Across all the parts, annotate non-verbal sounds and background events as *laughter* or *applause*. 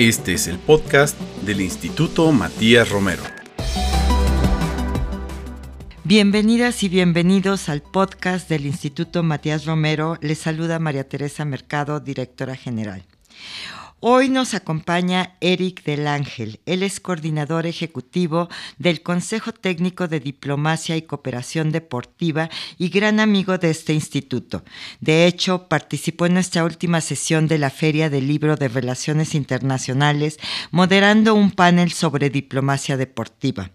Este es el podcast del Instituto Matías Romero. Bienvenidas y bienvenidos al podcast del Instituto Matías Romero. Les saluda María Teresa Mercado, directora general. Hoy nos acompaña Eric del Ángel. Él es coordinador ejecutivo del Consejo Técnico de Diplomacia y Cooperación Deportiva y gran amigo de este instituto. De hecho, participó en nuestra última sesión de la Feria del Libro de Relaciones Internacionales, moderando un panel sobre diplomacia deportiva.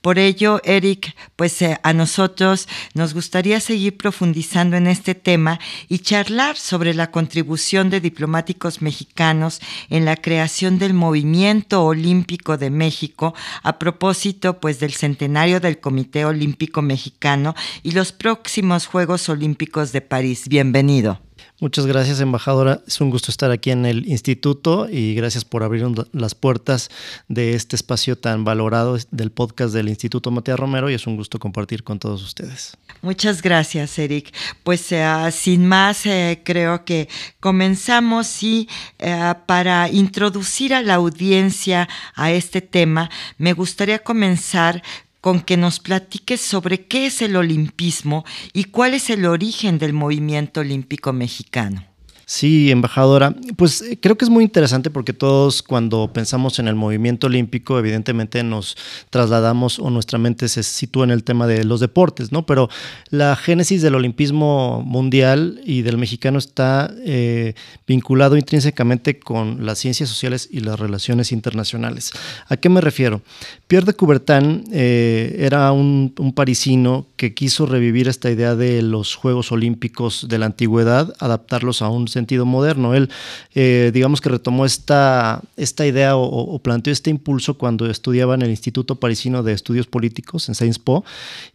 Por ello, Eric, pues eh, a nosotros nos gustaría seguir profundizando en este tema y charlar sobre la contribución de diplomáticos mexicanos en la creación del movimiento olímpico de México a propósito pues del centenario del Comité Olímpico Mexicano y los próximos Juegos Olímpicos de París. Bienvenido. Muchas gracias, embajadora. Es un gusto estar aquí en el instituto y gracias por abrir las puertas de este espacio tan valorado del podcast del Instituto Matías Romero y es un gusto compartir con todos ustedes. Muchas gracias, Eric. Pues eh, sin más, eh, creo que comenzamos y eh, para introducir a la audiencia a este tema, me gustaría comenzar con que nos platiques sobre qué es el olimpismo y cuál es el origen del movimiento olímpico mexicano. Sí, embajadora. Pues eh, creo que es muy interesante porque todos cuando pensamos en el movimiento olímpico, evidentemente nos trasladamos o nuestra mente se sitúa en el tema de los deportes, ¿no? Pero la génesis del olimpismo mundial y del mexicano está eh, vinculado intrínsecamente con las ciencias sociales y las relaciones internacionales. ¿A qué me refiero? Pierre de Coubertin eh, era un, un parisino que quiso revivir esta idea de los Juegos Olímpicos de la antigüedad, adaptarlos a un sentido moderno. Él, eh, digamos que retomó esta, esta idea o, planteó este impulso cuando estudiaba en el Instituto Parisino de Estudios Políticos en Sciences Po,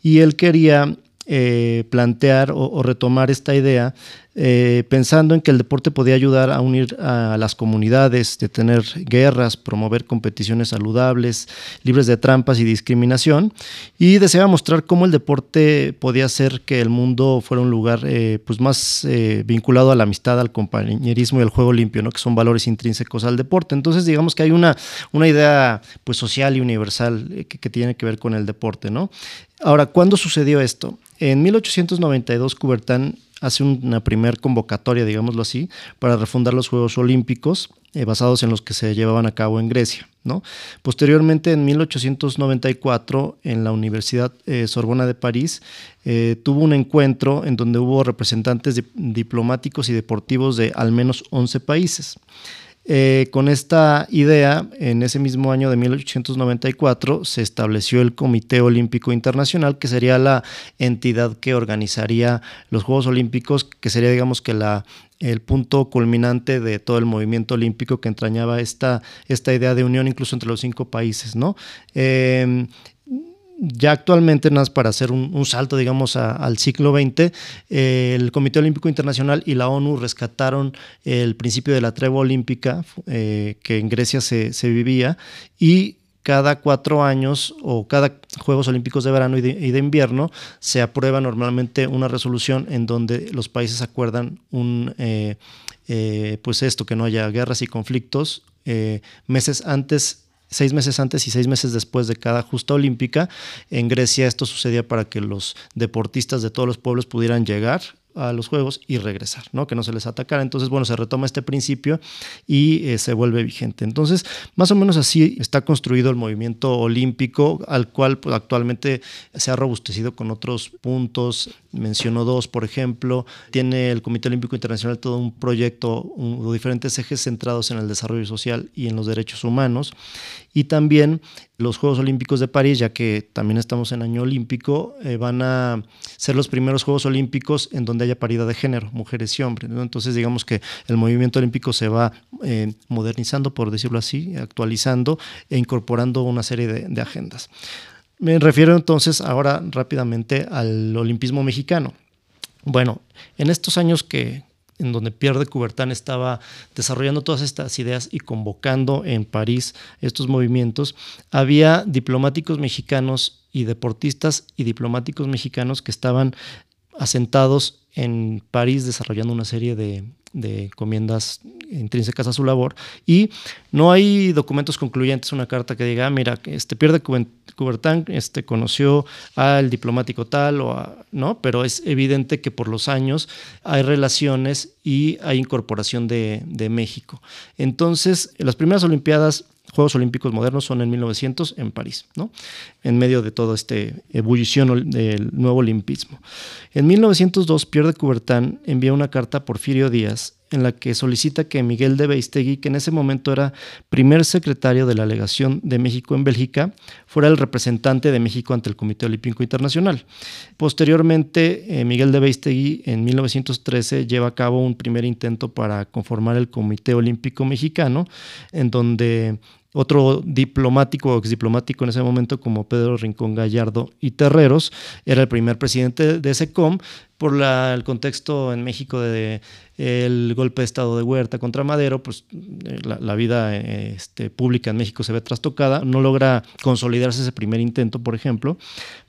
y él quería eh, plantear o, retomar esta idea eh, pensando en que el deporte podía ayudar a unir a las comunidades, detener guerras, promover competiciones saludables, libres de trampas y discriminación, y deseaba mostrar cómo el deporte podía hacer que el mundo fuera un lugar eh, pues más vinculado a la amistad, al compañerismo y al juego limpio, ¿no? que son valores intrínsecos al deporte. Entonces digamos que hay una, una idea pues, social y universal que, que tiene que ver con el deporte. ¿no? Ahora, ¿cuándo sucedió esto? En 1892 Coubertin hace una primer convocatoria, digámoslo así, para refundar los Juegos Olímpicos eh, basados en los que se llevaban a cabo en Grecia. Posteriormente, en 1894, en la Universidad eh, Sorbona de París, eh, tuvo un encuentro en donde hubo representantes diplomáticos y deportivos de al menos 11 países. Eh, con esta idea, en ese mismo año de 1894 se estableció el Comité Olímpico Internacional, que sería la entidad que organizaría los Juegos Olímpicos, que sería, digamos, que la, el punto culminante de todo el movimiento olímpico que entrañaba esta, esta idea de unión incluso entre los cinco países, ¿no? Eh, ya actualmente, nada más para hacer un, salto, digamos, al siglo XX, el Comité Olímpico Internacional y la ONU rescataron el principio de la tregua olímpica eh, que en Grecia se, vivía y cada cuatro años o cada Juegos Olímpicos de verano y de, invierno se aprueba normalmente una resolución en donde los países acuerdan un, eh, eh, pues esto, que no haya guerras y conflictos meses antes seis meses antes y seis meses después de cada justa olímpica. En Grecia esto sucedía para que los deportistas de todos los pueblos pudieran llegar a los Juegos y regresar, ¿no? que no se les atacara. Entonces, bueno, se retoma este principio y eh, se vuelve vigente. Entonces, más o menos así está construido el movimiento olímpico, al cual pues, actualmente se ha robustecido con otros puntos. Menciono dos, por ejemplo. Tiene el Comité Olímpico Internacional todo un proyecto, un, diferentes ejes centrados en el desarrollo social y en los derechos humanos. Y también los Juegos Olímpicos de París, ya que también estamos en año olímpico, eh, van a ser los primeros Juegos Olímpicos en donde haya paridad de género, mujeres y hombres. Entonces, digamos que el movimiento olímpico se va eh, modernizando, por decirlo así, actualizando e incorporando una serie de, de agendas. Me refiero entonces ahora rápidamente al olimpismo mexicano. Bueno, en estos años que, en donde Pierre de Coubertin estaba desarrollando todas estas ideas y convocando en París estos movimientos, había diplomáticos mexicanos y deportistas y diplomáticos mexicanos que estaban asentados en París desarrollando una serie de, de encomiendas intrínsecas a su labor y no hay documentos concluyentes, una carta que diga, ah, mira, este Pierre de Coubertin este, conoció al diplomático tal o no, pero es evidente que por los años hay relaciones y hay incorporación de, de México. Entonces, las primeras Olimpiadas Juegos Olímpicos modernos son en 1900 en París, ¿no? en medio de toda esta ebullición del nuevo olimpismo. En 1902, Pierre de Coubertin envía una carta a Porfirio Díaz en la que solicita que Miguel de Beistegui, que en ese momento era primer secretario de la legación de México en Bélgica, fuera el representante de México ante el Comité Olímpico Internacional. Posteriormente, eh, Miguel de Beistegui en 1913 lleva a cabo un primer intento para conformar el Comité Olímpico Mexicano, en donde otro diplomático o exdiplomático en ese momento como Pedro Rincón Gallardo y Terreros era el primer presidente de SECOM por el contexto en México de el golpe de estado de Huerta contra Madero, pues eh, la, vida este, pública en México se ve trastocada, no logra consolidarse ese primer intento, por ejemplo,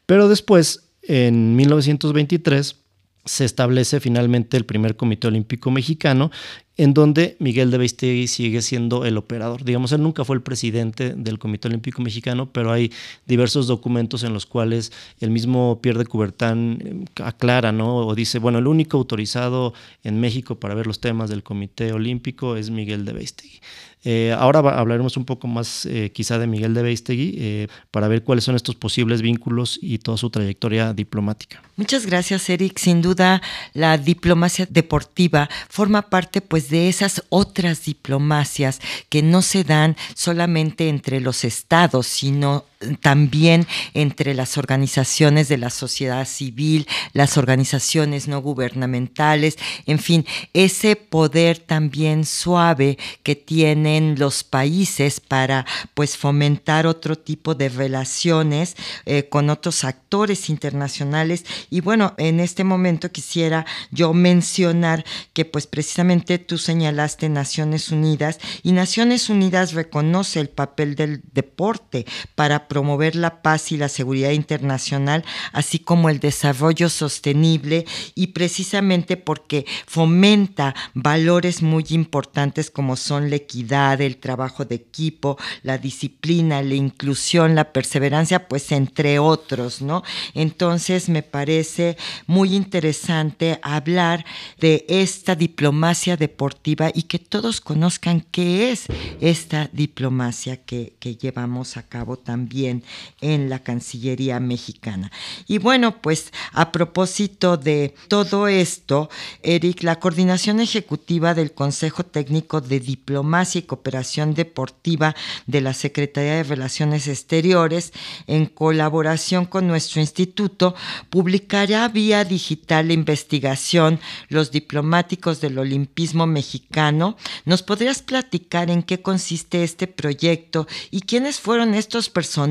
pero después, en 1923, se establece finalmente el primer Comité Olímpico Mexicano, en donde Miguel de Beistegui sigue siendo el operador. Digamos, él nunca fue el presidente del Comité Olímpico Mexicano, pero hay diversos documentos en los cuales el mismo Pierre de Coubertin eh, aclara, ¿no? O dice, bueno, el único autorizado en México para ver los temas del Comité Olímpico es Miguel de Beistegui. Eh, ahora hablaremos un poco más eh, quizá de Miguel de Beistegui eh, para ver cuáles son estos posibles vínculos y toda su trayectoria diplomática. Muchas gracias, Eric. Sin duda, la diplomacia deportiva forma parte pues de esas otras diplomacias que no se dan solamente entre los estados, sino también entre las organizaciones de la sociedad civil, las organizaciones no gubernamentales, en fin, ese poder también suave que tienen los países para pues fomentar otro tipo de relaciones eh, con otros actores internacionales. Y bueno, en este momento quisiera yo mencionar que pues precisamente tú señalaste Naciones Unidas y Naciones Unidas reconoce el papel del deporte para promover la paz y la seguridad internacional, así como el desarrollo sostenible y precisamente porque fomenta valores muy importantes como son la equidad, el trabajo de equipo, la disciplina, la inclusión, la perseverancia, pues entre otros, ¿no? Entonces me parece muy interesante hablar de esta diplomacia deportiva y que todos conozcan qué es esta diplomacia que, que llevamos a cabo también en la Cancillería mexicana. Y bueno, pues a propósito de todo esto, Eric, la coordinación ejecutiva del Consejo Técnico de Diplomacia y Cooperación Deportiva de la Secretaría de Relaciones Exteriores, en colaboración con nuestro instituto, publicará vía digital la investigación Los diplomáticos del Olimpismo Mexicano. ¿Nos podrías platicar en qué consiste este proyecto y quiénes fueron estos personajes?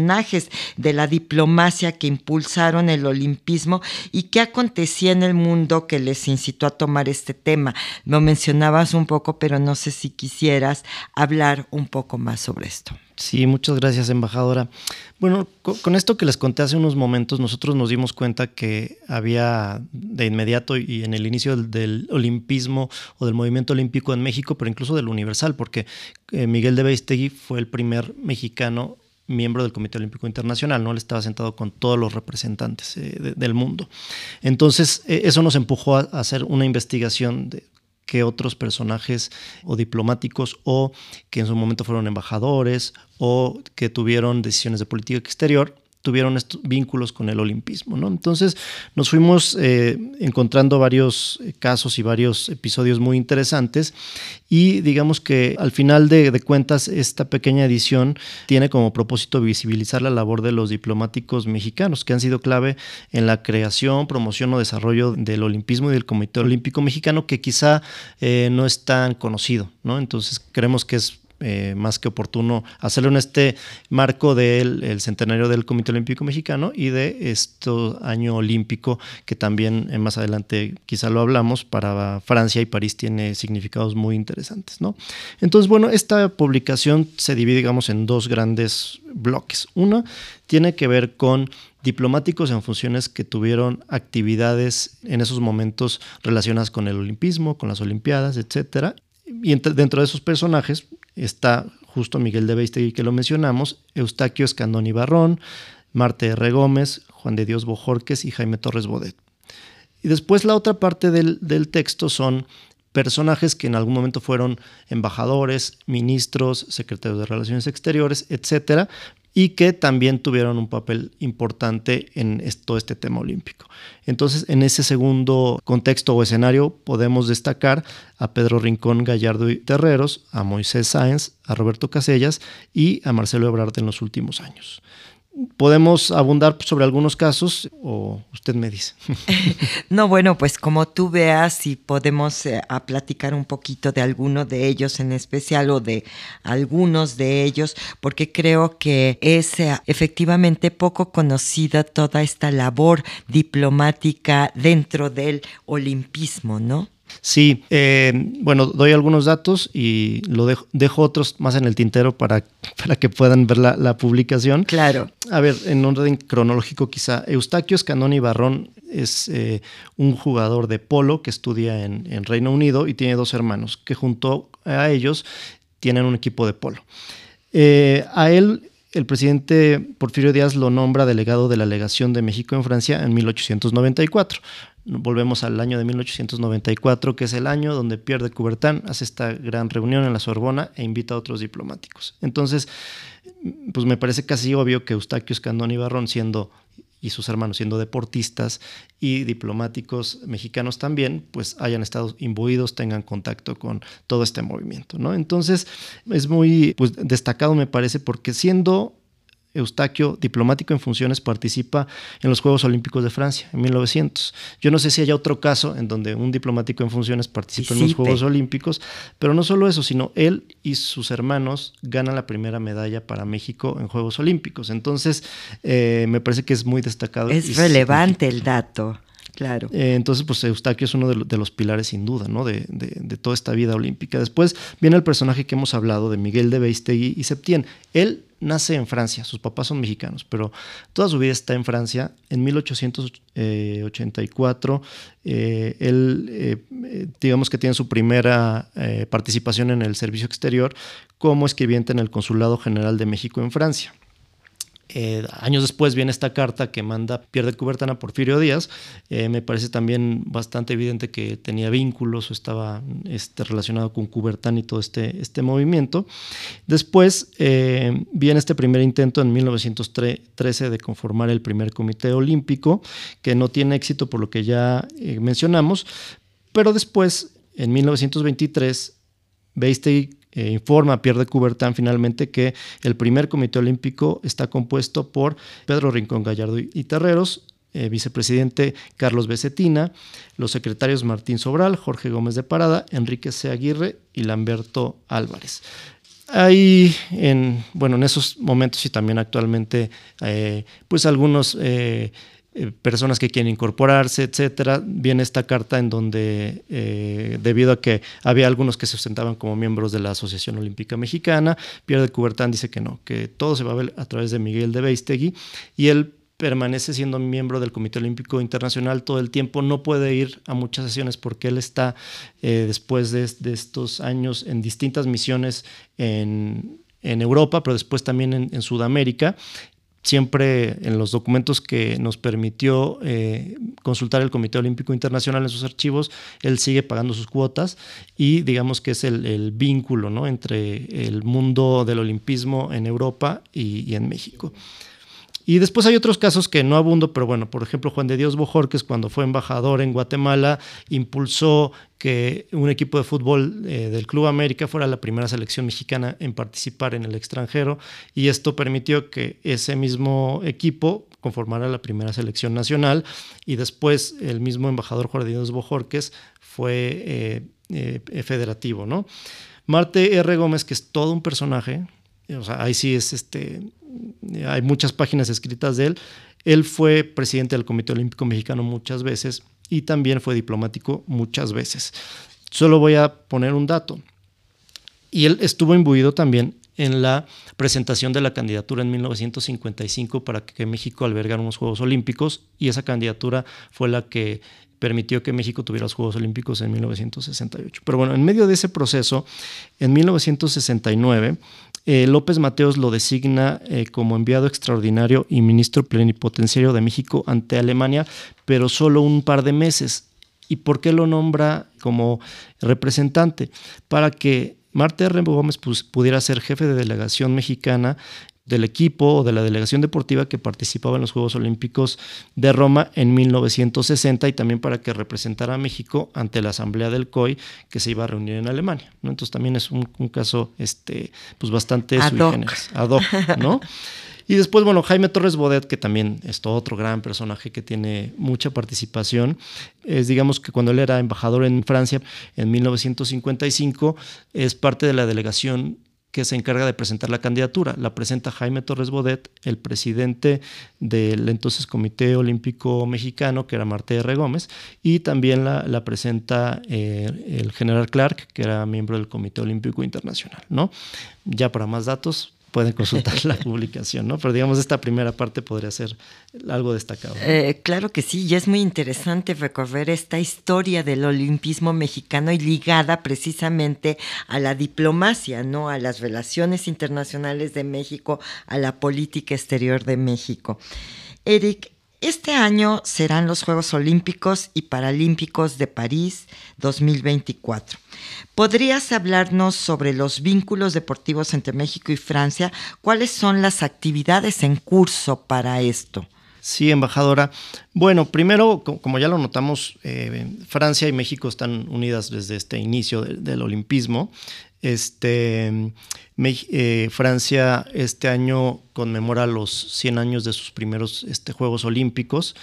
De la diplomacia que impulsaron el olimpismo y qué acontecía en el mundo que les incitó a tomar este tema. Lo mencionabas un poco, pero no sé si quisieras hablar un poco más sobre esto. Sí, muchas gracias, embajadora. Bueno, con, esto que les conté hace unos momentos, nosotros nos dimos cuenta que había de inmediato y en el inicio del, olimpismo o del movimiento olímpico en México, pero incluso del universal, porque eh, Miguel de Beistegui fue el primer mexicano miembro del Comité Olímpico Internacional, ¿no? Él estaba sentado con todos los representantes eh, del mundo. Entonces, eh, eso nos empujó a, hacer una investigación de qué otros personajes o diplomáticos o que en su momento fueron embajadores o que tuvieron decisiones de política exterior tuvieron vínculos con el olimpismo. ¿no? Entonces nos fuimos eh, encontrando varios eh, casos y varios episodios muy interesantes y digamos que al final de, cuentas esta pequeña edición tiene como propósito visibilizar la labor de los diplomáticos mexicanos que han sido clave en la creación, promoción o desarrollo del olimpismo y del Comité Olímpico Mexicano que quizá eh, no es tan conocido. ¿no? Entonces creemos que es eh, más que oportuno hacerlo en este marco del centenario del Comité Olímpico Mexicano y de este año olímpico que también eh, más adelante quizá lo hablamos, para Francia y París tiene significados muy interesantes. ¿no? Entonces, bueno, esta publicación se divide, digamos, en dos grandes bloques. Uno tiene que ver con diplomáticos en funciones que tuvieron actividades en esos momentos relacionadas con el olimpismo, con las olimpiadas, etcétera, y dentro de esos personajes está justo Miguel de Beistegui, que lo mencionamos, Eustaquio Escandón y Barrón, Marte R. Gómez, Juan de Dios Bojorques y Jaime Torres Bodet. Y después la otra parte del, del texto son personajes que en algún momento fueron embajadores, ministros, secretarios de Relaciones Exteriores, etcétera, y que también tuvieron un papel importante en todo este tema olímpico. Entonces, en ese segundo contexto o escenario podemos destacar a Pedro Rincón Gallardo y Terreros, a Moisés Sáenz, a Roberto Casellas y a Marcelo Ebrard en los últimos años podemos abundar sobre algunos casos o usted me dice. *laughs* no, bueno, pues como tú veas, si podemos eh, a platicar un poquito de alguno de ellos en especial o de algunos de ellos, porque creo que es eh, efectivamente poco conocida toda esta labor diplomática dentro del olimpismo, ¿no? Sí, eh, bueno, doy algunos datos y lo dejo, otros más en el tintero para, *laughs* para que puedan ver la, publicación. Claro. A ver, en orden cronológico quizá, Eustaquio Escanoni Barrón es eh, un jugador de polo que estudia en, en, Reino Unido y tiene dos hermanos que junto a ellos tienen un equipo de polo. Eh, a él el presidente Porfirio Díaz lo nombra delegado de la legación de México en Francia en 1894 volvemos al año de 1894, que es el año donde Pierre de hace esta gran reunión en la Sorbona e invita a otros diplomáticos. Entonces, pues me parece casi obvio que Eustaquio Escandón y Barrón siendo y sus hermanos siendo deportistas y diplomáticos mexicanos también, pues hayan estado imbuidos, tengan contacto con todo este movimiento, ¿no? Entonces, es muy pues, destacado me parece porque siendo Eustaquio, diplomático en funciones, participa en los Juegos Olímpicos de Francia en 1900. Yo no sé si hay otro caso en donde un diplomático en funciones participa en los Juegos Olímpicos, pero no solo eso, sino él y sus hermanos ganan la primera medalla para México en Juegos Olímpicos. Entonces, eh, me parece que es muy destacado. Es relevante el dato. Claro. Eh, entonces, pues Eustaquio es uno de, los pilares sin duda, ¿no? De, toda esta vida olímpica. Después viene el personaje que hemos hablado de Miguel de Beistegui y Septién. Él nace en Francia, sus papás son mexicanos, pero toda su vida está en Francia. En 1884, eh, él, eh, digamos que tiene su primera participación en el servicio exterior como escribiente en el Consulado General de México en Francia. Eh, años después viene esta carta que manda Pierre de Coubertin a Porfirio Díaz. Eh, me parece también bastante evidente que tenía vínculos o estaba este, relacionado con Coubertin y todo este, este movimiento. Después eh, viene este primer intento en 1913 de conformar el primer comité olímpico, que no tiene éxito por lo que ya mencionamos, pero después, en 1923, Beistegui eh, informa Pierre de finalmente que el primer comité olímpico está compuesto por Pedro Rincón Gallardo y Terreros, eh, vicepresidente Carlos Becetina, los secretarios Martín Sobral, Jorge Gómez de Parada, Enrique C. Aguirre y Lamberto Álvarez. Hay en, bueno, en esos momentos y también actualmente, eh, pues algunos eh, personas que quieren incorporarse, etcétera. Viene esta carta en donde, eh, debido a que había algunos que se sustentaban como miembros de la Asociación Olímpica Mexicana, Pierre de Coubertin dice que no, que todo se va a ver a través de Miguel de Beistegui y él permanece siendo miembro del Comité Olímpico Internacional todo el tiempo, no puede ir a muchas sesiones porque él está eh, después de, estos años en distintas misiones en, Europa, pero después también en, en Sudamérica siempre en los documentos que nos permitió eh, consultar el Comité Olímpico Internacional en sus archivos, él sigue pagando sus cuotas y digamos que es el, vínculo ¿no? entre el mundo del olimpismo en Europa y en México. Y después hay otros casos que no abundo, pero bueno, por ejemplo, Juan de Dios Bojorques, cuando fue embajador en Guatemala, impulsó que un equipo de fútbol eh, del Club América fuera la primera selección mexicana en participar en el extranjero y esto permitió que ese mismo equipo conformara la primera selección nacional y después el mismo embajador Juan de Dios Bojorques fue eh, eh, federativo, ¿no? Marte R. Gómez, que es todo un personaje, o sea, ahí sí es este, hay muchas páginas escritas de él. Él fue presidente del Comité Olímpico Mexicano muchas veces y también fue diplomático muchas veces. Solo voy a poner un dato. Y él estuvo imbuido también en la presentación de la candidatura en 1955 para que México albergara unos Juegos Olímpicos y esa candidatura fue la que permitió que México tuviera los Juegos Olímpicos en 1968. Pero bueno, en medio de ese proceso, en 1969, eh, López Mateos lo designa eh, como enviado extraordinario y ministro plenipotenciario de México ante Alemania, pero solo un par de meses. ¿Y por qué lo nombra como representante? Para que Marta R. Gómez pudiera ser jefe de delegación mexicana del equipo o de la delegación deportiva que participaba en los Juegos Olímpicos de Roma en 1960 y también para que representara a México ante la Asamblea del COI que se iba a reunir en Alemania. ¿no? Entonces también es un, caso este, pues bastante ad hoc. ad hoc, ¿no? Y después, bueno, Jaime Torres Bodet, que también es todo otro gran personaje que tiene mucha participación, es digamos que cuando él era embajador en Francia en 1955, es parte de la delegación que se encarga de presentar la candidatura. La presenta Jaime Torres Bodet, el presidente del entonces Comité Olímpico Mexicano, que era Marta R. Gómez, y también la, presenta eh, el general Clark, que era miembro del Comité Olímpico Internacional. ¿no? Ya para más datos, pueden consultar la *laughs* publicación, ¿no? Pero digamos, esta primera parte podría ser algo destacado. Eh, claro que sí, y es muy interesante recorrer esta historia del olimpismo mexicano y ligada precisamente a la diplomacia, ¿no? A las relaciones internacionales de México, a la política exterior de México. Eric, este año serán los Juegos Olímpicos y Paralímpicos de París 2024. ¿Podrías hablarnos sobre los vínculos deportivos entre México y Francia? ¿Cuáles son las actividades en curso para esto? Sí, embajadora. Bueno, primero, como ya lo notamos, eh, Francia y México están unidas desde este inicio del olimpismo. Este, eh, Francia este año conmemora los 100 años de sus primeros este, Juegos Olímpicos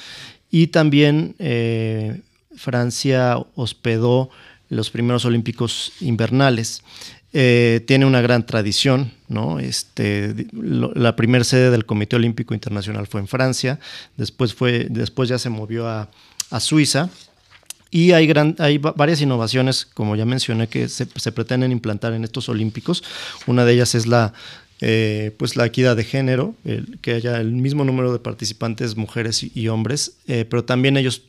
y también eh, Francia hospedó los primeros Olímpicos invernales. Eh, tiene una gran tradición, ¿no? Este, la primera sede del Comité Olímpico Internacional fue en Francia, después, fue, después ya se movió a, a Suiza y hay, gran, hay varias innovaciones, como ya mencioné, que se, pretenden implantar en estos Olímpicos. Una de ellas es la, eh, pues la equidad de género, que haya el mismo número de participantes, mujeres y, hombres, eh, pero también ellos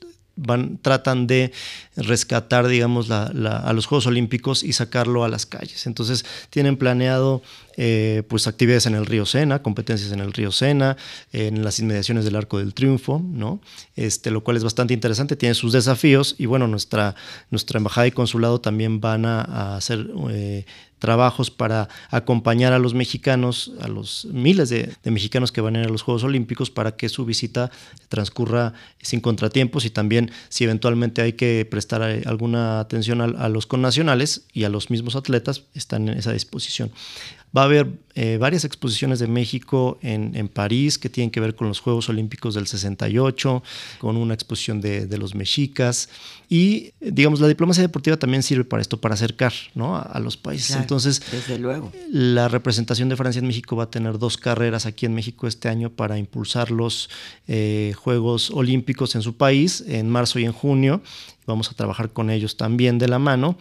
tratan de rescatar, digamos, a los Juegos Olímpicos y sacarlo a las calles. Entonces, tienen planeado eh, pues actividades en el río Sena, competencias en el río Sena, en las inmediaciones del Arco del Triunfo, ¿no? Este, lo cual es bastante interesante, tiene sus desafíos y bueno, nuestra, nuestra embajada y consulado también van a, hacer eh, trabajos para acompañar a los mexicanos, a los miles de, mexicanos que van a ir a los Juegos Olímpicos para que su visita transcurra sin contratiempos y también si eventualmente hay que prestar eh, alguna atención a, a los connacionales y a los mismos atletas, están en esa disposición. Va a haber eh, varias exposiciones de México en, en, París que tienen que ver con los Juegos Olímpicos del 68, con una exposición de, de los mexicas. Y, digamos, la diplomacia deportiva también sirve para esto, para acercar ¿no? a, los países. Entonces, desde luego. la representación de Francia en México va a tener dos carreras aquí en México este año para impulsar los eh, Juegos Olímpicos en su país, en marzo y en junio. Vamos a trabajar con ellos también de la mano.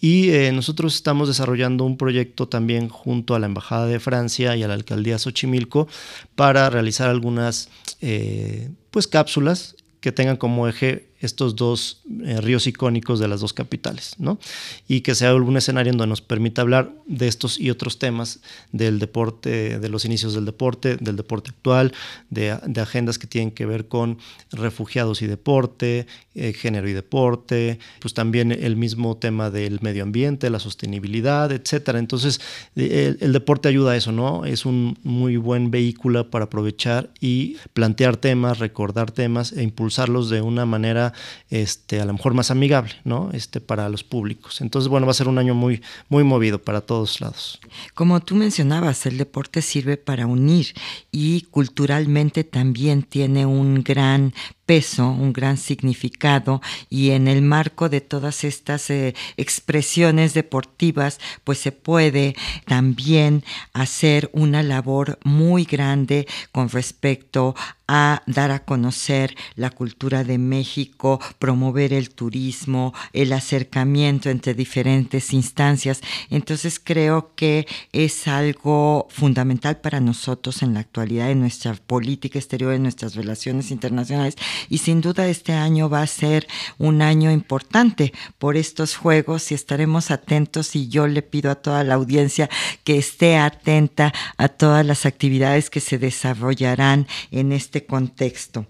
Y eh, nosotros estamos desarrollando un proyecto también junto a la Embajada de Francia y a la Alcaldía Xochimilco para realizar algunas eh, pues cápsulas que tengan como eje estos dos eh, ríos icónicos de las dos capitales, ¿no? Y que sea algún escenario en donde nos permita hablar de estos y otros temas del deporte, de los inicios del deporte, del deporte actual, de, agendas que tienen que ver con refugiados y deporte, eh, género y deporte, pues también el mismo tema del medio ambiente, la sostenibilidad, etcétera. Entonces, el, el deporte ayuda a eso, ¿no? Es un muy buen vehículo para aprovechar y plantear temas, recordar temas e impulsarlos de una manera este, a lo mejor más amigable, ¿no? Este, para los públicos. Entonces, bueno, va a ser un año muy, muy movido para todos lados. Como tú mencionabas, el deporte sirve para unir y culturalmente también tiene un gran peso, un gran significado y en el marco de todas estas eh, expresiones deportivas, pues se puede también hacer una labor muy grande con respecto a dar a conocer la cultura de México, promover el turismo, el acercamiento entre diferentes instancias. Entonces creo que es algo fundamental para nosotros en la actualidad de nuestra política exterior, en nuestras relaciones internacionales. Y sin duda este año va a ser un año importante por estos juegos y estaremos atentos y yo le pido a toda la audiencia que esté atenta a todas las actividades que se desarrollarán en este contexto.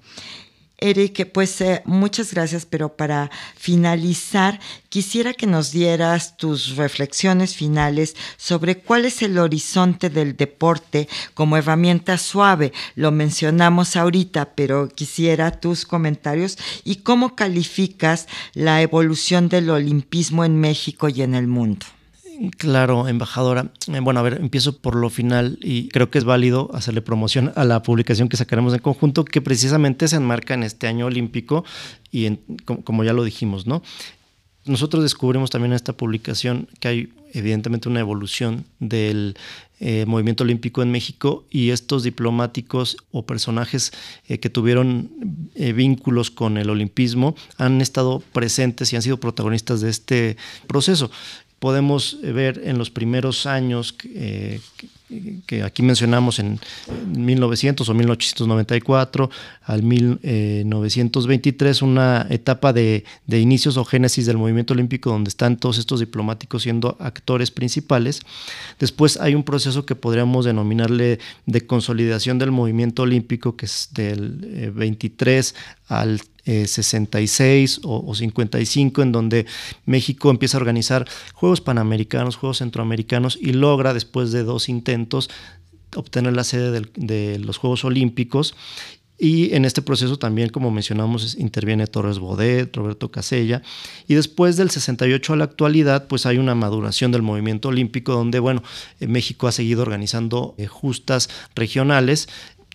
Eric, pues eh, muchas gracias, pero para finalizar, quisiera que nos dieras tus reflexiones finales sobre cuál es el horizonte del deporte como herramienta suave. Lo mencionamos ahorita, pero quisiera tus comentarios y cómo calificas la evolución del olimpismo en México y en el mundo. Claro, embajadora. Eh, bueno, a ver, empiezo por lo final y creo que es válido hacerle promoción a la publicación que sacaremos en conjunto, que precisamente se enmarca en este año olímpico y como, ya lo dijimos, ¿no? Nosotros descubrimos también en esta publicación que hay evidentemente una evolución del eh, movimiento olímpico en México y estos diplomáticos o personajes eh, que tuvieron vínculos con el olimpismo han estado presentes y han sido protagonistas de este proceso podemos ver en los primeros años que, eh, aquí mencionamos en 1900 o 1894 al 1923, una etapa de, inicios o génesis del movimiento olímpico donde están todos estos diplomáticos siendo actores principales. Después hay un proceso que podríamos denominarle de consolidación del movimiento olímpico, que es del 23 eh, al 66 eh, o, 55, en donde México empieza a organizar Juegos Panamericanos, Juegos Centroamericanos y logra, después de dos intentos, obtener la sede de los Juegos Olímpicos y en este proceso también, como mencionamos, interviene Torres Bodet, Roberto Casella. Y después del 68 a la actualidad, pues hay una maduración del movimiento olímpico donde, bueno, eh, México ha seguido organizando eh, justas regionales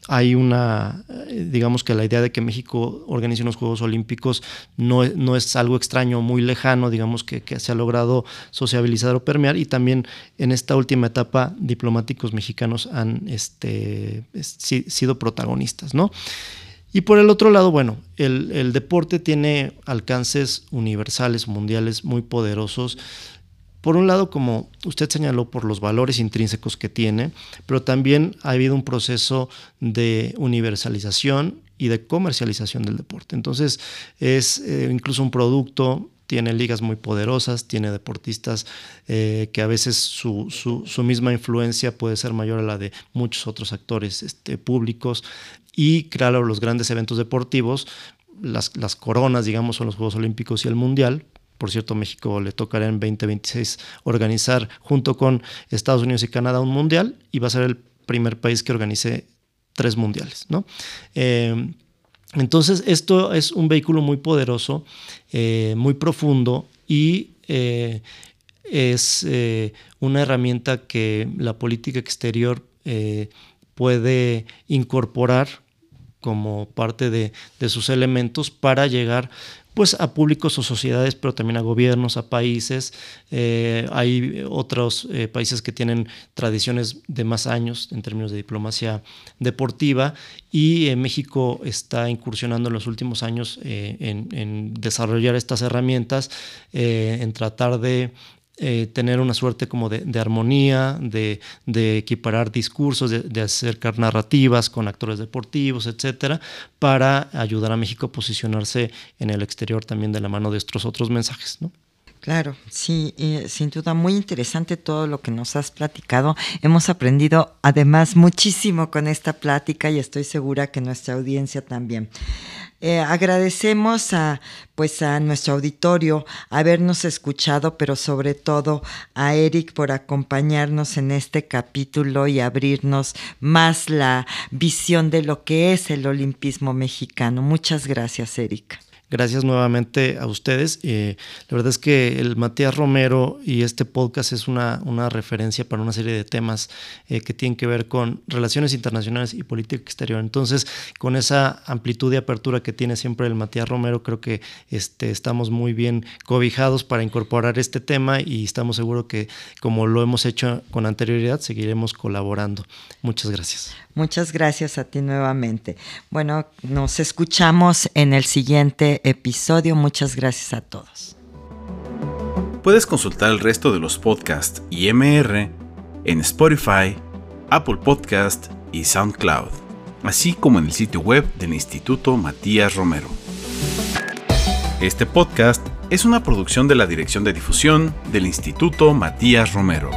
hay una, digamos que la idea de que México organice unos Juegos Olímpicos no, no es algo extraño, muy lejano, digamos que, se ha logrado sociabilizar o permear y también en esta última etapa diplomáticos mexicanos han este, sido protagonistas, ¿no? Y por el otro lado, bueno, el, el deporte tiene alcances universales, mundiales muy poderosos por un lado, como usted señaló, por los valores intrínsecos que tiene, pero también ha habido un proceso de universalización y de comercialización del deporte. Entonces, es eh, incluso un producto tiene ligas muy poderosas, tiene deportistas eh, que a veces su, misma influencia puede ser mayor a la de muchos otros actores este, públicos y claro, los grandes eventos deportivos, las, las coronas, digamos, son los Juegos Olímpicos y el Mundial, por cierto, México le tocará en 2026 organizar junto con Estados Unidos y Canadá un mundial y va a ser el primer país que organice tres mundiales. ¿no? Eh, entonces, esto es un vehículo muy poderoso, eh, muy profundo y eh, es una herramienta que la política exterior puede incorporar como parte de, de, sus elementos para llegar pues a públicos o sociedades, pero también a gobiernos, a países. Eh, hay otros eh, países que tienen tradiciones de más años en términos de diplomacia deportiva y eh, México está incursionando en los últimos años en, desarrollar estas herramientas, en tratar de eh, tener una suerte como de, armonía, de, equiparar discursos, de, acercar narrativas con actores deportivos, etcétera, para ayudar a México a posicionarse en el exterior también de la mano de estos otros mensajes. ¿no? Claro, sí, sin duda muy interesante todo lo que nos has platicado. Hemos aprendido además muchísimo con esta plática y estoy segura que nuestra audiencia también. Eh, agradecemos a, pues a nuestro auditorio habernos escuchado, pero sobre todo a Eric por acompañarnos en este capítulo y abrirnos más la visión de lo que es el olimpismo mexicano. Muchas gracias, Eric. Gracias nuevamente a ustedes. Eh, la verdad es que el Matías Romero y este podcast es una, una referencia para una serie de temas eh, que tienen que ver con relaciones internacionales y política exterior. Entonces, con esa amplitud y apertura que tiene siempre el Matías Romero, creo que este, estamos muy bien cobijados para incorporar este tema y estamos seguros que, como lo hemos hecho con anterioridad, seguiremos colaborando. Muchas gracias. Muchas gracias a ti nuevamente. Bueno, nos escuchamos en el siguiente episodio. Muchas gracias a todos. Puedes consultar el resto de los podcasts y MR en Spotify, Apple Podcast y SoundCloud, así como en el sitio web del Instituto Matías Romero. Este podcast es una producción de la Dirección de Difusión del Instituto Matías Romero.